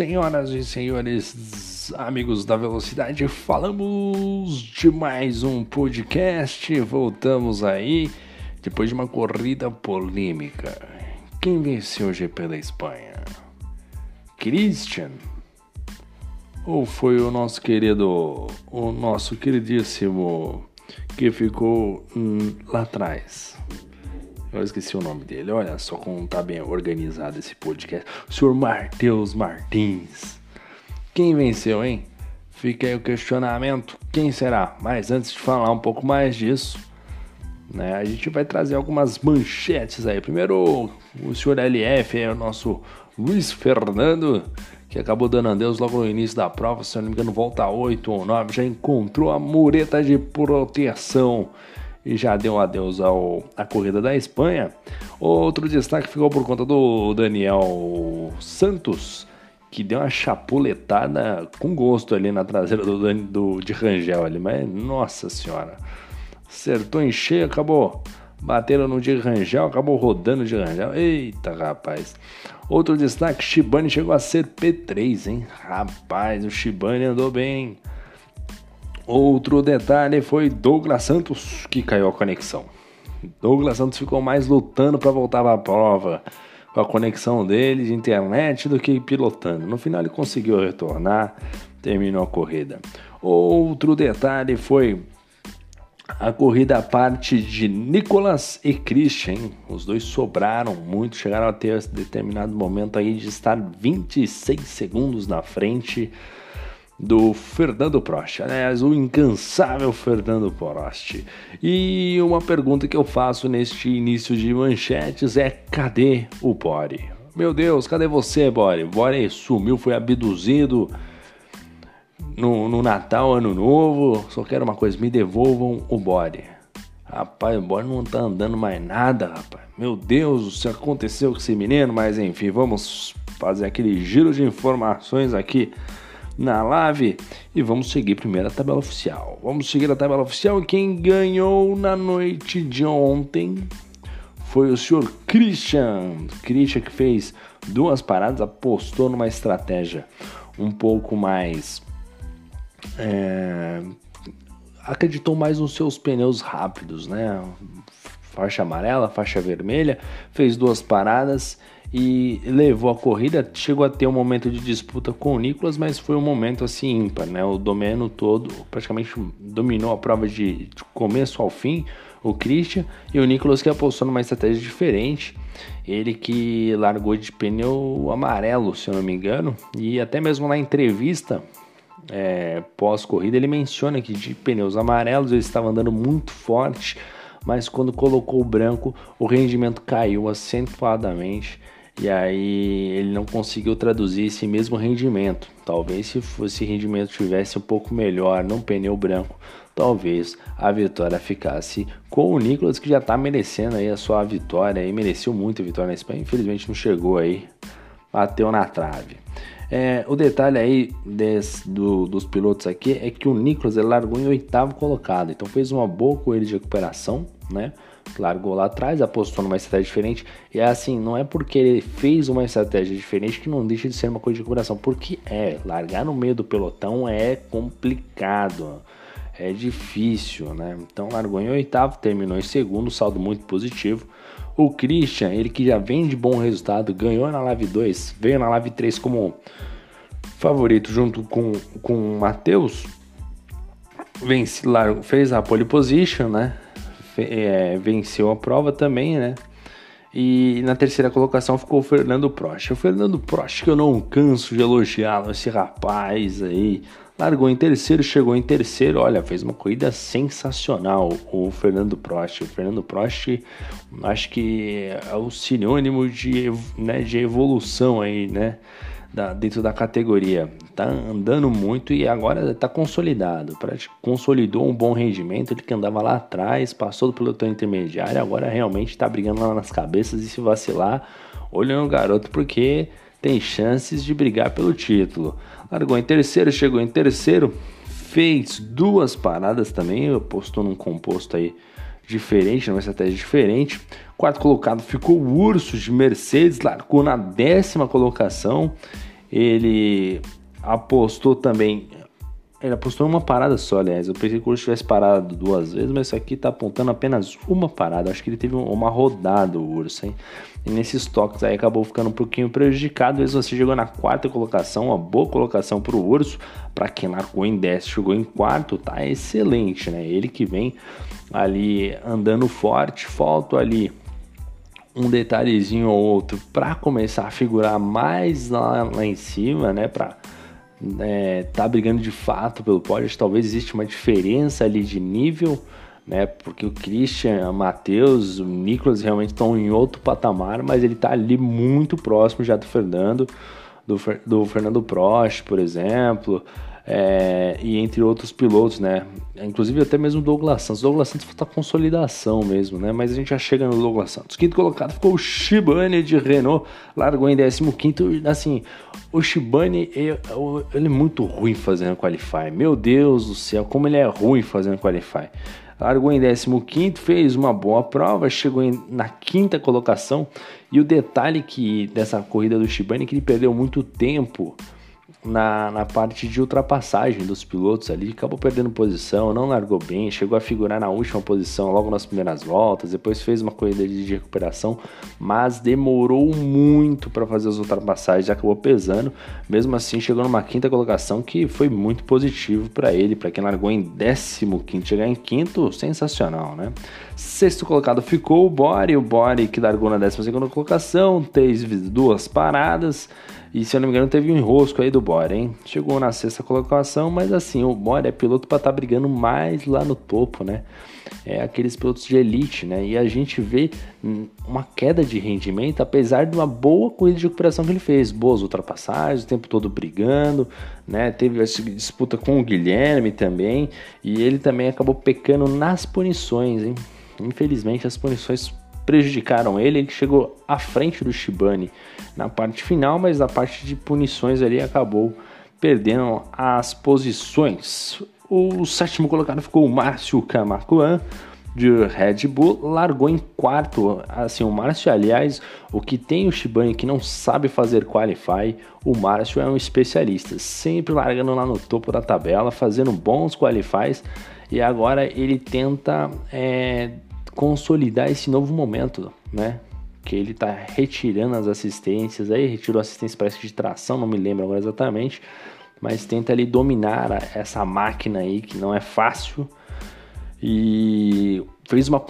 Senhoras e senhores, amigos da velocidade, falamos de mais um podcast. Voltamos aí depois de uma corrida polêmica. Quem venceu o GP da Espanha? Christian? Ou foi o nosso querido, o nosso queridíssimo que ficou hum, lá atrás? Eu esqueci o nome dele. Olha só como tá bem organizado esse podcast. O senhor Mateus Martins. Quem venceu, hein? Fica aí o questionamento. Quem será? Mas antes de falar um pouco mais disso, né, a gente vai trazer algumas manchetes aí. Primeiro, o senhor LF é o nosso Luiz Fernando, que acabou dando adeus logo no início da prova. Se eu não me engano, volta 8 ou 9. Já encontrou a mureta de proteção e já deu um adeus ao, à corrida da Espanha. Outro destaque ficou por conta do Daniel Santos, que deu uma chapuletada com gosto ali na traseira do, do de Rangel ali, mas nossa senhora, acertou em cheio, acabou bateram no de Rangel, acabou rodando de Rangel. Eita, rapaz. Outro destaque, Shibane chegou a ser P3, hein? Rapaz, o Shibane andou bem. Outro detalhe foi Douglas Santos que caiu a conexão. Douglas Santos ficou mais lutando para voltar para a prova com a conexão dele de internet do que pilotando. No final ele conseguiu retornar, terminou a corrida. Outro detalhe foi a corrida à parte de Nicolas e Christian. Os dois sobraram muito, chegaram a ter determinado momento aí de estar 26 segundos na frente do Fernando Prost, aliás, o incansável Fernando Prost. E uma pergunta que eu faço neste início de manchetes é: cadê o Bore? Meu Deus, cadê você, Bore? Bore sumiu, foi abduzido no, no Natal, Ano Novo. Só quero uma coisa: me devolvam o Bore. Rapaz, o Bore não tá andando mais nada, rapaz. Meu Deus, o que aconteceu com esse menino? Mas enfim, vamos fazer aquele giro de informações aqui na live e vamos seguir primeiro a tabela oficial. Vamos seguir a tabela oficial. Quem ganhou na noite de ontem foi o senhor Christian. Christian que fez duas paradas, apostou numa estratégia um pouco mais. É, acreditou mais nos seus pneus rápidos, né? Faixa amarela, faixa vermelha, fez duas paradas e levou a corrida. Chegou a ter um momento de disputa com o Nicolas, mas foi um momento assim ímpar, né? O Domeno todo praticamente dominou a prova de, de começo ao fim, o Christian, e o Nicolas que apostou numa estratégia diferente. Ele que largou de pneu amarelo, se eu não me engano, e até mesmo na entrevista é, pós-corrida ele menciona que de pneus amarelos ele estava andando muito forte, mas quando colocou o branco o rendimento caiu acentuadamente e aí ele não conseguiu traduzir esse mesmo rendimento. Talvez se esse rendimento tivesse um pouco melhor num pneu branco, talvez a vitória ficasse com o Nicolas que já está merecendo aí a sua vitória e mereceu muito a vitória na Espanha. Infelizmente não chegou aí, bateu na trave. É, o detalhe aí desse, do, dos pilotos aqui é que o Nicolas largou em oitavo colocado, então fez uma boa corrida de recuperação, né? Largou lá atrás, apostou numa estratégia diferente. E é assim, não é porque ele fez uma estratégia diferente que não deixa de ser uma coisa de recuperação. Porque é, largar no meio do pelotão é complicado, é difícil, né? Então largou em oitavo, terminou em segundo, saldo muito positivo. O Christian, ele que já vem de bom resultado, ganhou na Live 2, veio na Live 3 como favorito junto com, com o Matheus. Vence, fez a pole position, né? É, venceu a prova também, né? E na terceira colocação ficou o Fernando Prost. O Fernando Prost, que eu não canso de elogiá-lo, esse rapaz aí. Largou em terceiro, chegou em terceiro. Olha, fez uma corrida sensacional o Fernando Prost. O Fernando Prost, acho que é o sinônimo de, né, de evolução aí, né? Da, dentro da categoria. Tá andando muito e agora está consolidado. Consolidou um bom rendimento. Ele que andava lá atrás, passou do pelotão intermediário, agora realmente está brigando lá nas cabeças e se vacilar, olhando o garoto porque tem chances de brigar pelo título. Largou em terceiro, chegou em terceiro, fez duas paradas também, postou num composto aí diferente, numa estratégia diferente. Quarto colocado ficou o Urso de Mercedes, largou na décima colocação Ele apostou também ele apostou uma parada só, aliás. Eu pensei que o urso tivesse parado duas vezes, mas isso aqui tá apontando apenas uma parada. Acho que ele teve uma rodada, o urso, hein? E nesses toques aí acabou ficando um pouquinho prejudicado. Vezes você chegou na quarta colocação, uma boa colocação pro urso. Para quem largou em 10, chegou em quarto, tá excelente, né? Ele que vem ali andando forte, falta ali um detalhezinho ou outro para começar a figurar mais lá, lá em cima, né? Para é, tá brigando de fato pelo pódio, talvez existe uma diferença ali de nível, né? Porque o Christian, o Matheus, o Nicolas realmente estão em outro patamar, mas ele tá ali muito próximo já do Fernando, do, do Fernando Prost, por exemplo é, e entre outros pilotos, né? Inclusive até mesmo o Douglas Santos. O Douglas Santos falta consolidação mesmo, né? Mas a gente já chega no Douglas Santos. Quinto colocado ficou o Shibane de Renault, largou em 15 Assim, o Shibane, ele é muito ruim fazendo Qualify. Meu Deus do céu, como ele é ruim fazendo Qualify. Largou em 15, fez uma boa prova, chegou em, na quinta colocação. E o detalhe que dessa corrida do Shibane é que ele perdeu muito tempo na, na parte de ultrapassagem dos pilotos ali, acabou perdendo posição, não largou bem, chegou a figurar na última posição logo nas primeiras voltas, depois fez uma corrida de recuperação, mas demorou muito para fazer as ultrapassagens, acabou pesando. Mesmo assim, chegou numa quinta colocação que foi muito positivo para ele, para quem largou em 15, chegar em quinto, sensacional, né? Sexto colocado ficou o Bore, o Bore que largou na 12 segunda colocação, teve duas paradas. E se eu não me engano, teve um enrosco aí do Bora, hein? Chegou na sexta colocação, mas assim, o Bora é piloto para estar tá brigando mais lá no topo, né? É aqueles pilotos de elite, né? E a gente vê uma queda de rendimento, apesar de uma boa corrida de recuperação que ele fez. Boas ultrapassagens, o tempo todo brigando, né? Teve essa disputa com o Guilherme também. E ele também acabou pecando nas punições, hein? Infelizmente, as punições prejudicaram ele. Ele chegou à frente do Shibane na parte final, mas na parte de punições ali acabou perdendo as posições. O sétimo colocado ficou o Márcio Camacuan de Red Bull, largou em quarto. Assim, o Márcio, aliás, o que tem o Shibane que não sabe fazer qualify, o Márcio é um especialista, sempre largando lá no topo da tabela, fazendo bons qualifies e agora ele tenta é, consolidar esse novo momento, né? Que ele tá retirando as assistências aí, retirou assistência parece que de tração, não me lembro agora exatamente, mas tenta ali dominar essa máquina aí que não é fácil e fez uma,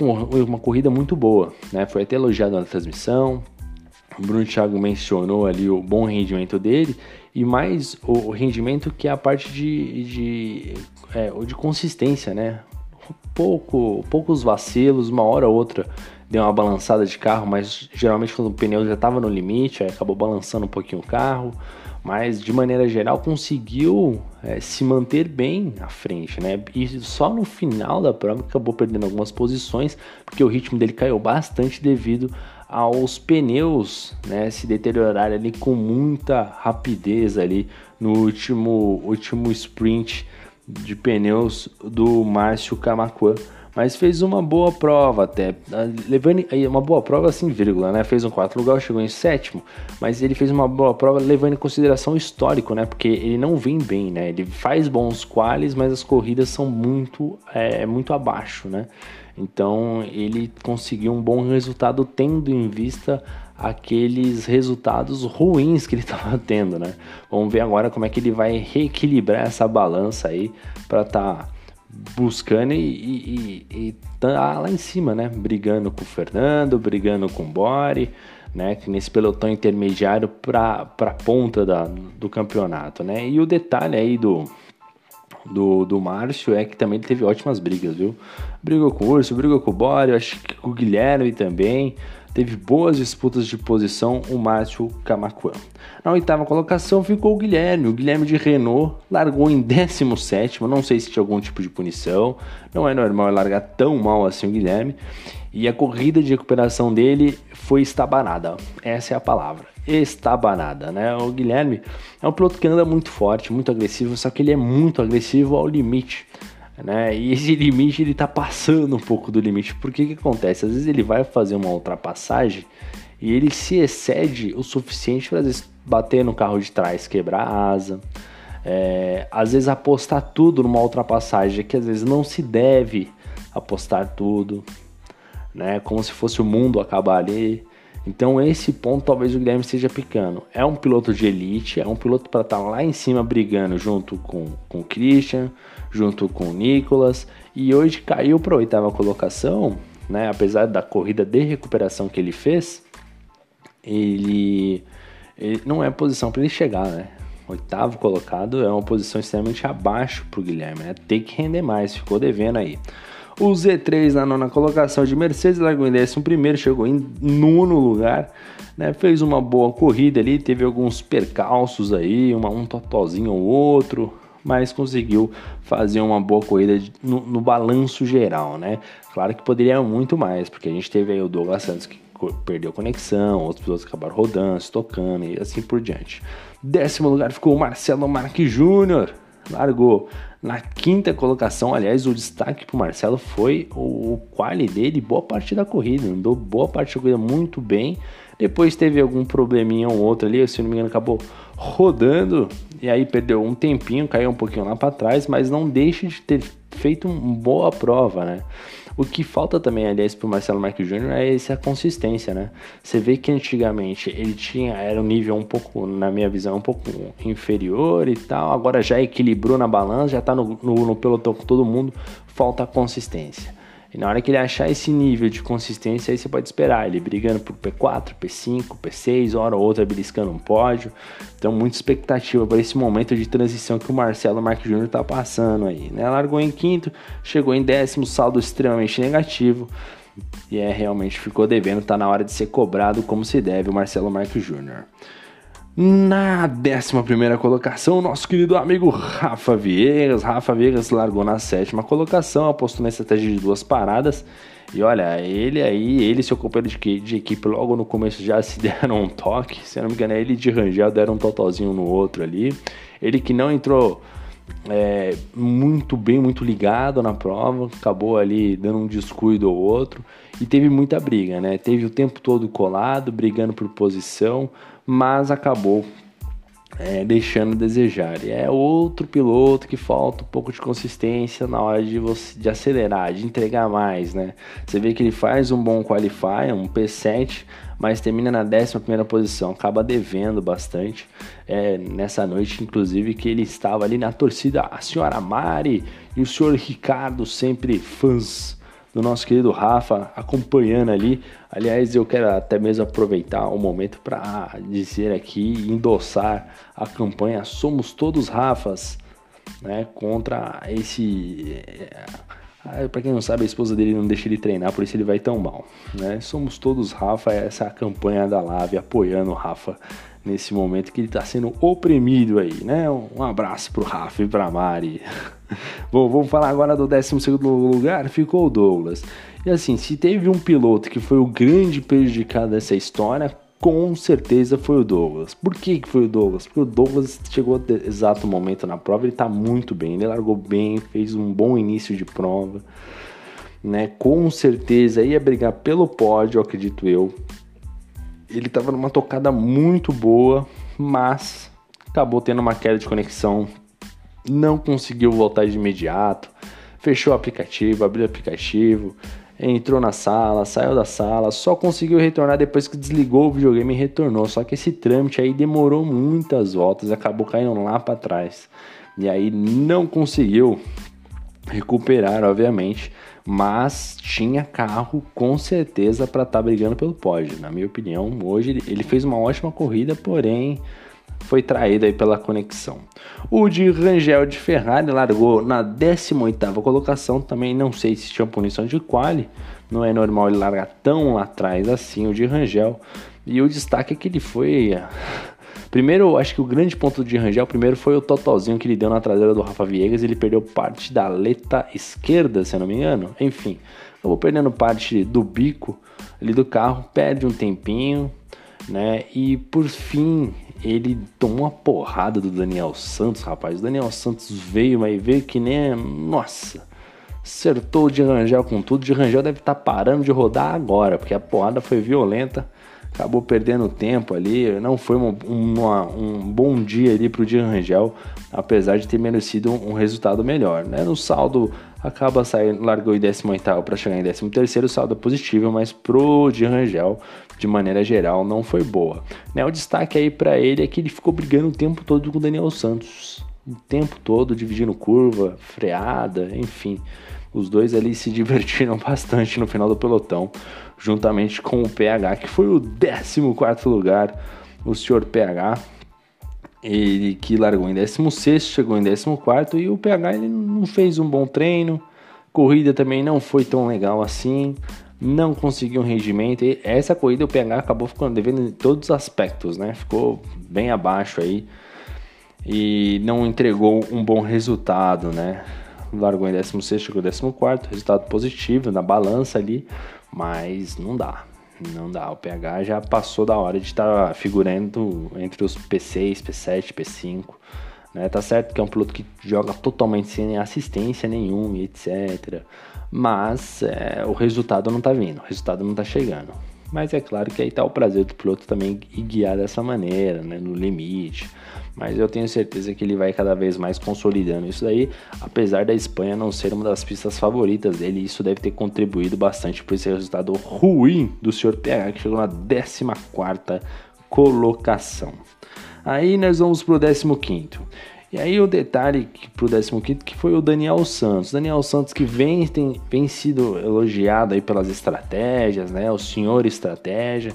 uma corrida muito boa, né? Foi até elogiado na transmissão. O Bruno Thiago mencionou ali o bom rendimento dele e mais o rendimento que é a parte de, de, é, de consistência, né? pouco, poucos vacilos, uma hora ou outra deu uma balançada de carro, mas geralmente quando o pneu já estava no limite, acabou balançando um pouquinho o carro, mas de maneira geral conseguiu é, se manter bem à frente, né? E só no final da prova acabou perdendo algumas posições, porque o ritmo dele caiu bastante devido aos pneus, né, se deteriorarem ali com muita rapidez ali no último último sprint de pneus do Márcio Camacuã, mas fez uma boa prova até, levando uma boa prova assim, vírgula, né? Fez um quarto lugar, chegou em sétimo, mas ele fez uma boa prova levando em consideração o histórico, né? Porque ele não vem bem, né? Ele faz bons quales, mas as corridas são muito, é, muito abaixo, né? Então ele conseguiu um bom resultado tendo em vista aqueles resultados ruins que ele estava tendo, né? Vamos ver agora como é que ele vai reequilibrar essa balança aí para estar tá buscando e, e, e, tá lá em cima, né? Brigando com o Fernando, brigando com o Bori, né? Nesse pelotão intermediário para a ponta da, do campeonato, né? E o detalhe aí do, do, do Márcio é que também ele teve ótimas brigas, viu? Brigou com o Urso, brigou com o Bori, acho que com o Guilherme também teve boas disputas de posição o Márcio Camacuã. Na oitava colocação ficou o Guilherme, o Guilherme de Renault largou em 17, não sei se tinha algum tipo de punição, não é normal largar tão mal assim o Guilherme, e a corrida de recuperação dele foi estabanada, essa é a palavra, estabanada, né? O Guilherme é um piloto que anda muito forte, muito agressivo, só que ele é muito agressivo ao limite né? E esse limite ele tá passando um pouco do limite. Porque que acontece? Às vezes ele vai fazer uma ultrapassagem E ele se excede o suficiente para às vezes bater no carro de trás, quebrar a asa. É, às vezes apostar tudo numa ultrapassagem que às vezes não se deve apostar tudo, né? Como se fosse o mundo acabar ali. Então esse ponto talvez o Guilherme esteja picando. É um piloto de elite, é um piloto para estar tá lá em cima brigando junto com, com o Christian, junto com o Nicolas. E hoje caiu para a oitava colocação, né? Apesar da corrida de recuperação que ele fez, ele, ele não é posição para ele chegar, né? Oitavo colocado é uma posição extremamente abaixo para o Guilherme, né? Tem que render mais, ficou devendo aí. O Z3 na nona colocação de Mercedes largou em décimo primeiro, chegou em nono lugar, né? Fez uma boa corrida ali, teve alguns percalços aí, uma, um totozinho ou outro, mas conseguiu fazer uma boa corrida no, no, balanço geral, né? Claro que poderia muito mais, porque a gente teve aí o Douglas Santos que perdeu conexão, outros pilotos acabaram rodando, se tocando e assim por diante. Décimo lugar ficou o Marcelo Marques Júnior, largou na quinta colocação, aliás, o destaque para o Marcelo foi o, o quali dele, boa parte da corrida, andou boa parte da corrida muito bem. Depois teve algum probleminha ou outro ali, se não me engano, acabou rodando e aí perdeu um tempinho, caiu um pouquinho lá para trás, mas não deixa de ter feito uma boa prova, né? O que falta também, aliás, para o Marcelo Marques Júnior é essa consistência, né? Você vê que antigamente ele tinha, era um nível um pouco, na minha visão, um pouco inferior e tal, agora já equilibrou na balança, já está no, no, no pelotão com todo mundo, falta consistência. E na hora que ele achar esse nível de consistência, aí você pode esperar ele brigando por P4, P5, P6, hora ou outra beliscando um pódio. Então, muita expectativa para esse momento de transição que o Marcelo Marques Júnior está passando aí. Né? Largou em quinto, chegou em décimo, saldo extremamente negativo. E é realmente ficou devendo, tá na hora de ser cobrado como se deve o Marcelo Marques Júnior. Na 11 colocação, nosso querido amigo Rafa Viegas. Rafa Viegas largou na sétima colocação, apostou na estratégia de duas paradas. E olha, ele aí, ele e seu companheiro de, de, equipe logo no começo já se deram um toque. Se eu não me engano, ele de Rangel deram um totalzinho no outro ali. Ele que não entrou é, muito bem, muito ligado na prova, acabou ali dando um descuido ou outro. E teve muita briga, né? Teve o tempo todo colado, brigando por posição mas acabou é, deixando a desejar. E é outro piloto que falta um pouco de consistência na hora de, você, de acelerar, de entregar mais, né? Você vê que ele faz um bom qualify, um P7, mas termina na 11 posição, acaba devendo bastante. É, nessa noite, inclusive, que ele estava ali na torcida, a senhora Mari e o senhor Ricardo, sempre fãs do nosso querido Rafa acompanhando ali. Aliás, eu quero até mesmo aproveitar o momento para dizer aqui, endossar a campanha Somos Todos Rafas, né, contra esse. É, para quem não sabe, a esposa dele não deixa ele treinar, por isso ele vai tão mal. Né? Somos todos Rafa, essa é a campanha da Lave apoiando o Rafa nesse momento que ele está sendo oprimido aí, né? Um abraço pro Rafa e pra Mari. Bom, vamos falar agora do 12 lugar, ficou o Douglas. E assim, se teve um piloto que foi o grande prejudicado dessa história, com certeza foi o Douglas. Por que, que foi o Douglas? Porque o Douglas chegou no exato momento na prova, ele tá muito bem, ele largou bem, fez um bom início de prova, né? Com certeza ia brigar pelo pódio, acredito eu ele estava numa tocada muito boa, mas acabou tendo uma queda de conexão, não conseguiu voltar de imediato, fechou o aplicativo, abriu o aplicativo, entrou na sala, saiu da sala, só conseguiu retornar depois que desligou o videogame e retornou. Só que esse trâmite aí demorou muitas voltas, acabou caindo lá para trás. E aí não conseguiu recuperar, obviamente mas tinha carro com certeza para estar tá brigando pelo pódio. Na minha opinião, hoje ele fez uma ótima corrida, porém foi traído aí pela conexão. O de Rangel de Ferrari largou na 18ª colocação, também não sei se tinha punição de quali, não é normal ele largar tão lá atrás assim o de Rangel. E o destaque é que ele foi Primeiro, acho que o grande ponto de Rangel, primeiro foi o totalzinho que ele deu na traseira do Rafa Viegas, ele perdeu parte da aleta esquerda, se eu não me engano. Enfim, acabou perdendo parte do bico ali do carro, perde um tempinho, né? E por fim, ele tomou uma porrada do Daniel Santos, rapaz. O Daniel Santos veio, mas veio que nem. Nossa! Acertou o de Rangel com tudo. De Rangel deve estar tá parando de rodar agora, porque a porrada foi violenta acabou perdendo tempo ali. Não foi uma, uma, um bom dia ali para o Di Rangel, apesar de ter merecido um, um resultado melhor. Né? No saldo, acaba saindo, largou em 18 para chegar em 13 o saldo é positivo, mas pro Di Rangel, de maneira geral, não foi boa. Né? O destaque aí para ele é que ele ficou brigando o tempo todo com o Daniel Santos. O tempo todo, dividindo curva, freada, enfim. Os dois ali se divertiram bastante no final do pelotão juntamente com o PH, que foi o 14 lugar, o senhor PH, ele que largou em 16, chegou em 14 e o PH ele não fez um bom treino, corrida também não foi tão legal assim, não conseguiu um rendimento. E essa corrida o PH acabou ficando devendo em todos os aspectos, né? Ficou bem abaixo aí e não entregou um bom resultado, né? Largou em 16, chegou em 14, resultado positivo na balança ali, mas não dá. Não dá. O PH já passou da hora de estar tá figurando entre os P6, P7, P5. Né? Tá certo que é um piloto que joga totalmente sem assistência nenhuma etc. Mas é, o resultado não tá vindo, o resultado não tá chegando. Mas é claro que aí tá o prazer do piloto também guiar dessa maneira, né? no limite mas eu tenho certeza que ele vai cada vez mais consolidando isso daí, apesar da Espanha não ser uma das pistas favoritas dele, isso deve ter contribuído bastante para esse resultado ruim do Sr. PH, que chegou na 14 colocação. Aí nós vamos para o 15. E aí o detalhe para o 15 que foi o Daniel Santos. Daniel Santos que vem, tem, vem sido elogiado aí pelas estratégias, né? O senhor estratégia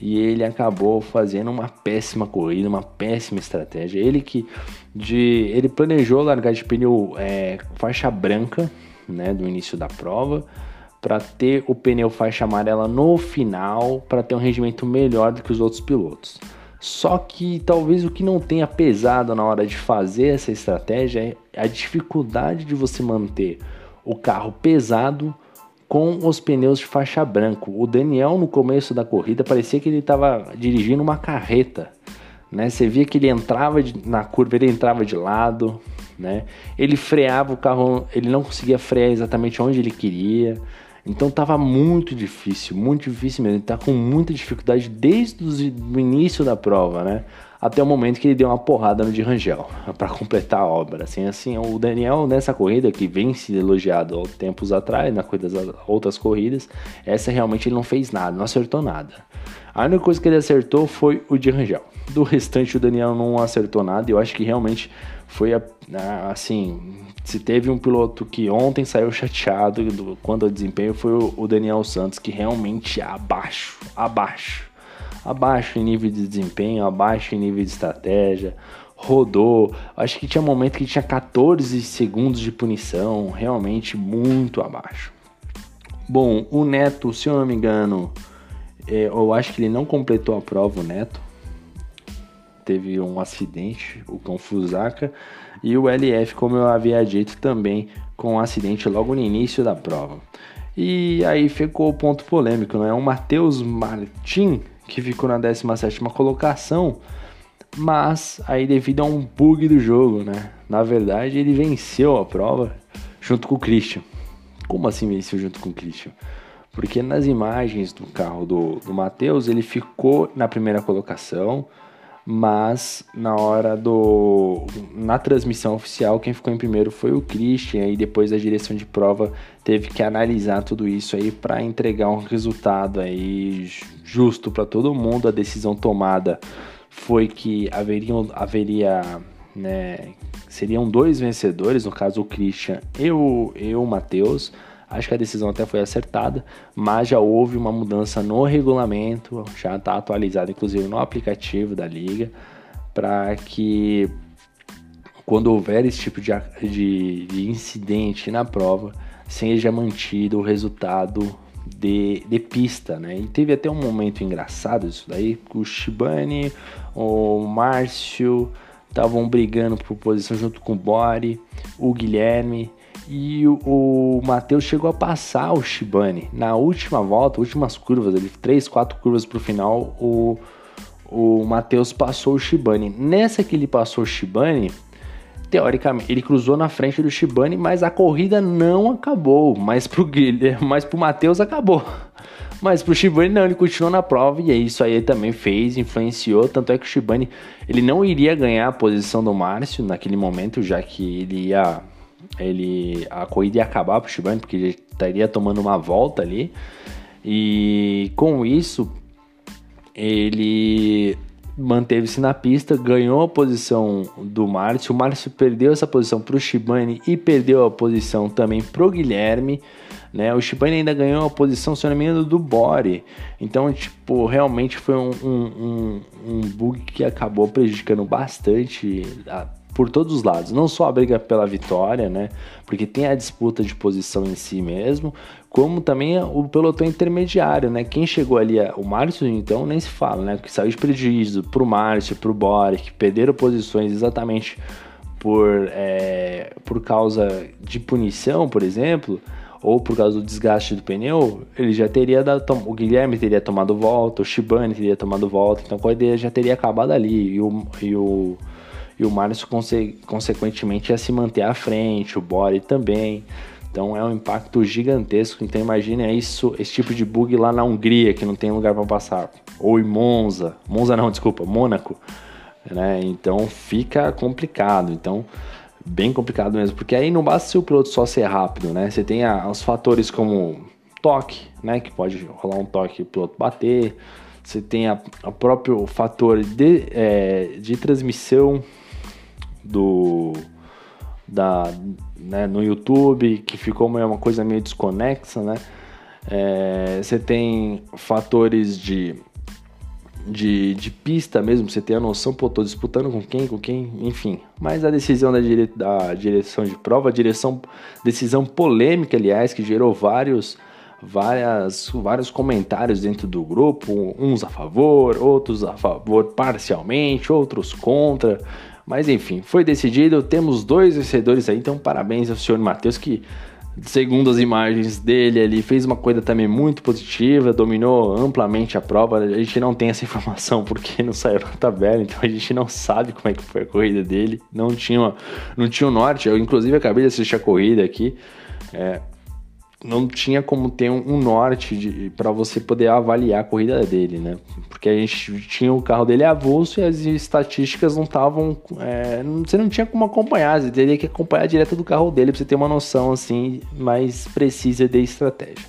e ele acabou fazendo uma péssima corrida, uma péssima estratégia. Ele que de ele planejou largar de pneu é, faixa branca, né, do início da prova, para ter o pneu faixa amarela no final, para ter um rendimento melhor do que os outros pilotos. Só que talvez o que não tenha pesado na hora de fazer essa estratégia é a dificuldade de você manter o carro pesado com os pneus de faixa branca. O Daniel, no começo da corrida, parecia que ele estava dirigindo uma carreta. Né? Você via que ele entrava de, na curva, ele entrava de lado, né? Ele freava o carro, ele não conseguia frear exatamente onde ele queria. Então estava muito difícil, muito difícil mesmo. Ele tá com muita dificuldade desde o início da prova, né? até o momento que ele deu uma porrada no de Rangel para completar a obra. Assim, assim, o Daniel nessa corrida que vem se elogiado há tempos atrás, na corrida das outras corridas, essa realmente ele não fez nada, não acertou nada. A única coisa que ele acertou foi o de Rangel. Do restante o Daniel não acertou nada e eu acho que realmente foi assim, se teve um piloto que ontem saiu chateado quando o desempenho foi o Daniel Santos que realmente abaixo, abaixo abaixo em nível de desempenho, abaixo em nível de estratégia, rodou. Acho que tinha momento que tinha 14 segundos de punição, realmente muito abaixo. Bom, o Neto, se eu não me engano, é, eu acho que ele não completou a prova, o Neto. Teve um acidente, o Confusaka. E o LF, como eu havia dito, também com um acidente logo no início da prova. E aí ficou o ponto polêmico, não é? O Matheus Martin que ficou na 17 colocação, mas aí devido a um bug do jogo, né? Na verdade, ele venceu a prova junto com o Christian. Como assim venceu junto com o Christian? Porque nas imagens do carro do, do Matheus, ele ficou na primeira colocação, mas na hora do na transmissão oficial quem ficou em primeiro foi o Christian e depois a direção de prova teve que analisar tudo isso aí para entregar um resultado aí justo para todo mundo. A decisão tomada foi que haveriam haveria né, seriam dois vencedores no caso o Christian e o, e o Matheus Acho que a decisão até foi acertada, mas já houve uma mudança no regulamento, já está atualizado inclusive no aplicativo da liga, para que quando houver esse tipo de, de, de, incidente na prova, seja mantido o resultado de, de pista, né? E teve até um momento engraçado isso daí, o Shibane, o Márcio estavam brigando por posição junto com o Bori, o Guilherme, e o, o Matheus chegou a passar o Shibane. Na última volta, últimas curvas, ali, três, quatro curvas para o final, o, o Matheus passou o Shibane. Nessa que ele passou o Shibane, teoricamente, ele cruzou na frente do Shibane, mas a corrida não acabou. Mas pro Guilherme, mas pro Matheus acabou. Mas pro Shibane não, ele continuou na prova e isso aí também fez, influenciou, tanto é que o Shibane ele não iria ganhar a posição do Márcio naquele momento, já que ele ia ele a corrida ia acabar pro Shibane porque ele estaria tomando uma volta ali. E com isso ele manteve-se na pista, ganhou a posição do Márcio. O Márcio perdeu essa posição para o Shibane e perdeu a posição também para o Guilherme. Né? O Shibane ainda ganhou a posição, se não me engano, do Bore. Então, tipo, realmente foi um, um, um, um bug que acabou prejudicando bastante a, por todos os lados. Não só a briga pela vitória, né? Porque tem a disputa de posição em si mesmo, como também o pelotão intermediário, né? Quem chegou ali, o Márcio, então, nem se fala, né? Que saiu de prejuízo pro Márcio, pro Boric, que perderam posições exatamente por, é, por causa de punição, por exemplo, ou por causa do desgaste do pneu, ele já teria dado, o Guilherme teria tomado volta, o Shibane teria tomado volta, então a corrida já teria acabado ali, e o, e o, e o Márcio, conse, consequentemente, ia se manter à frente, o Bori também. Então é um impacto gigantesco. Então imagine isso, esse tipo de bug lá na Hungria, que não tem lugar para passar. Ou em Monza. Monza não, desculpa, Mônaco. Né? Então fica complicado. Então, bem complicado mesmo. Porque aí não basta se o piloto só ser rápido, né? Você tem a, os fatores como toque, né? Que pode rolar um toque e o piloto bater. Você tem o próprio fator de, é, de transmissão do da, né, no YouTube, que ficou uma coisa meio desconexa, né? É, você tem fatores de, de, de, pista mesmo, você tem a noção, pô, tô disputando com quem, com quem, enfim. Mas a decisão da, dire, da direção de prova, direção, decisão polêmica, aliás, que gerou vários, várias, vários comentários dentro do grupo, uns a favor, outros a favor parcialmente, outros contra. Mas enfim, foi decidido, temos dois vencedores aí, então parabéns ao senhor Matheus que segundo as imagens dele ele fez uma coisa também muito positiva, dominou amplamente a prova. A gente não tem essa informação porque não saiu na tabela, então a gente não sabe como é que foi a corrida dele. Não tinha, não tinha o norte. Eu inclusive acabei de assistir a corrida aqui. É, não tinha como ter um, norte para você poder avaliar a corrida dele, né? Porque a gente tinha o carro dele avulso e as estatísticas não estavam. É, você não tinha como acompanhar, você teria que acompanhar direto do carro dele para você ter uma noção assim mais precisa de estratégia.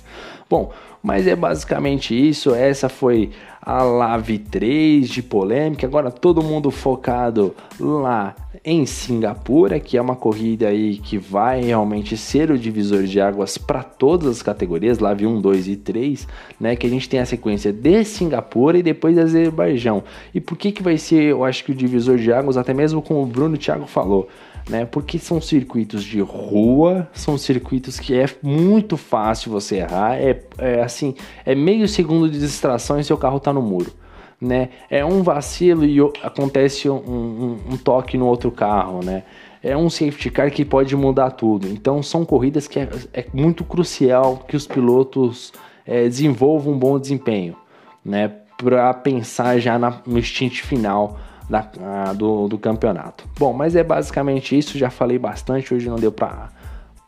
Bom, mas é basicamente isso. Essa foi a Lave 3 de polêmica. Agora todo mundo focado lá em Singapura, que é uma corrida aí que vai realmente ser o divisor de águas para todas as categorias, Lave 1, 2 e 3, né? Que a gente tem a sequência de Singapura e depois de Azerbaijão. E por que que vai ser, eu acho que o divisor de águas, até mesmo como o Bruno Thiago falou, né? Porque são circuitos de rua, são circuitos que é muito fácil você errar, é, é assim, é meio segundo de distração e seu carro tá no muro. Né? É um vacilo e acontece um, um, um toque no outro carro, né? É um safety car que pode mudar tudo. Então são corridas que é, é muito crucial que os pilotos é, desenvolvam um bom desempenho, né? Para pensar já na, no stint final da, a, do, do campeonato. Bom, mas é basicamente isso. Já falei bastante. Hoje não deu para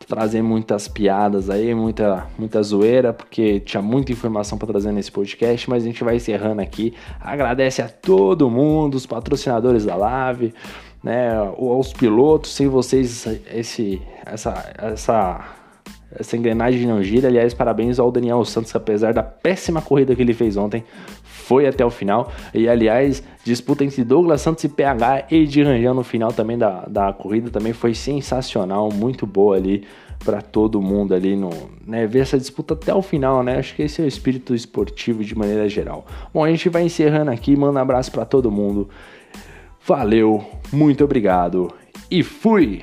trazer muitas piadas aí, muita, muita zoeira, porque tinha muita informação para trazer nesse podcast, mas a gente vai encerrando aqui. Agradece a todo mundo, os patrocinadores da Live, né, aos pilotos, sem vocês esse, essa, essa, essa engrenagem não gira. Aliás, parabéns ao Daniel Santos, apesar da péssima corrida que ele fez ontem, foi até o final. E aliás, disputa entre Douglas Santos e PH e de Rangel no final também da, da corrida também foi sensacional, muito boa ali para todo mundo ali no, né, ver essa disputa até o final, né? Acho que esse é o espírito esportivo de maneira geral. Bom, a gente vai encerrando aqui, manda um abraço para todo mundo. Valeu, muito obrigado e fui.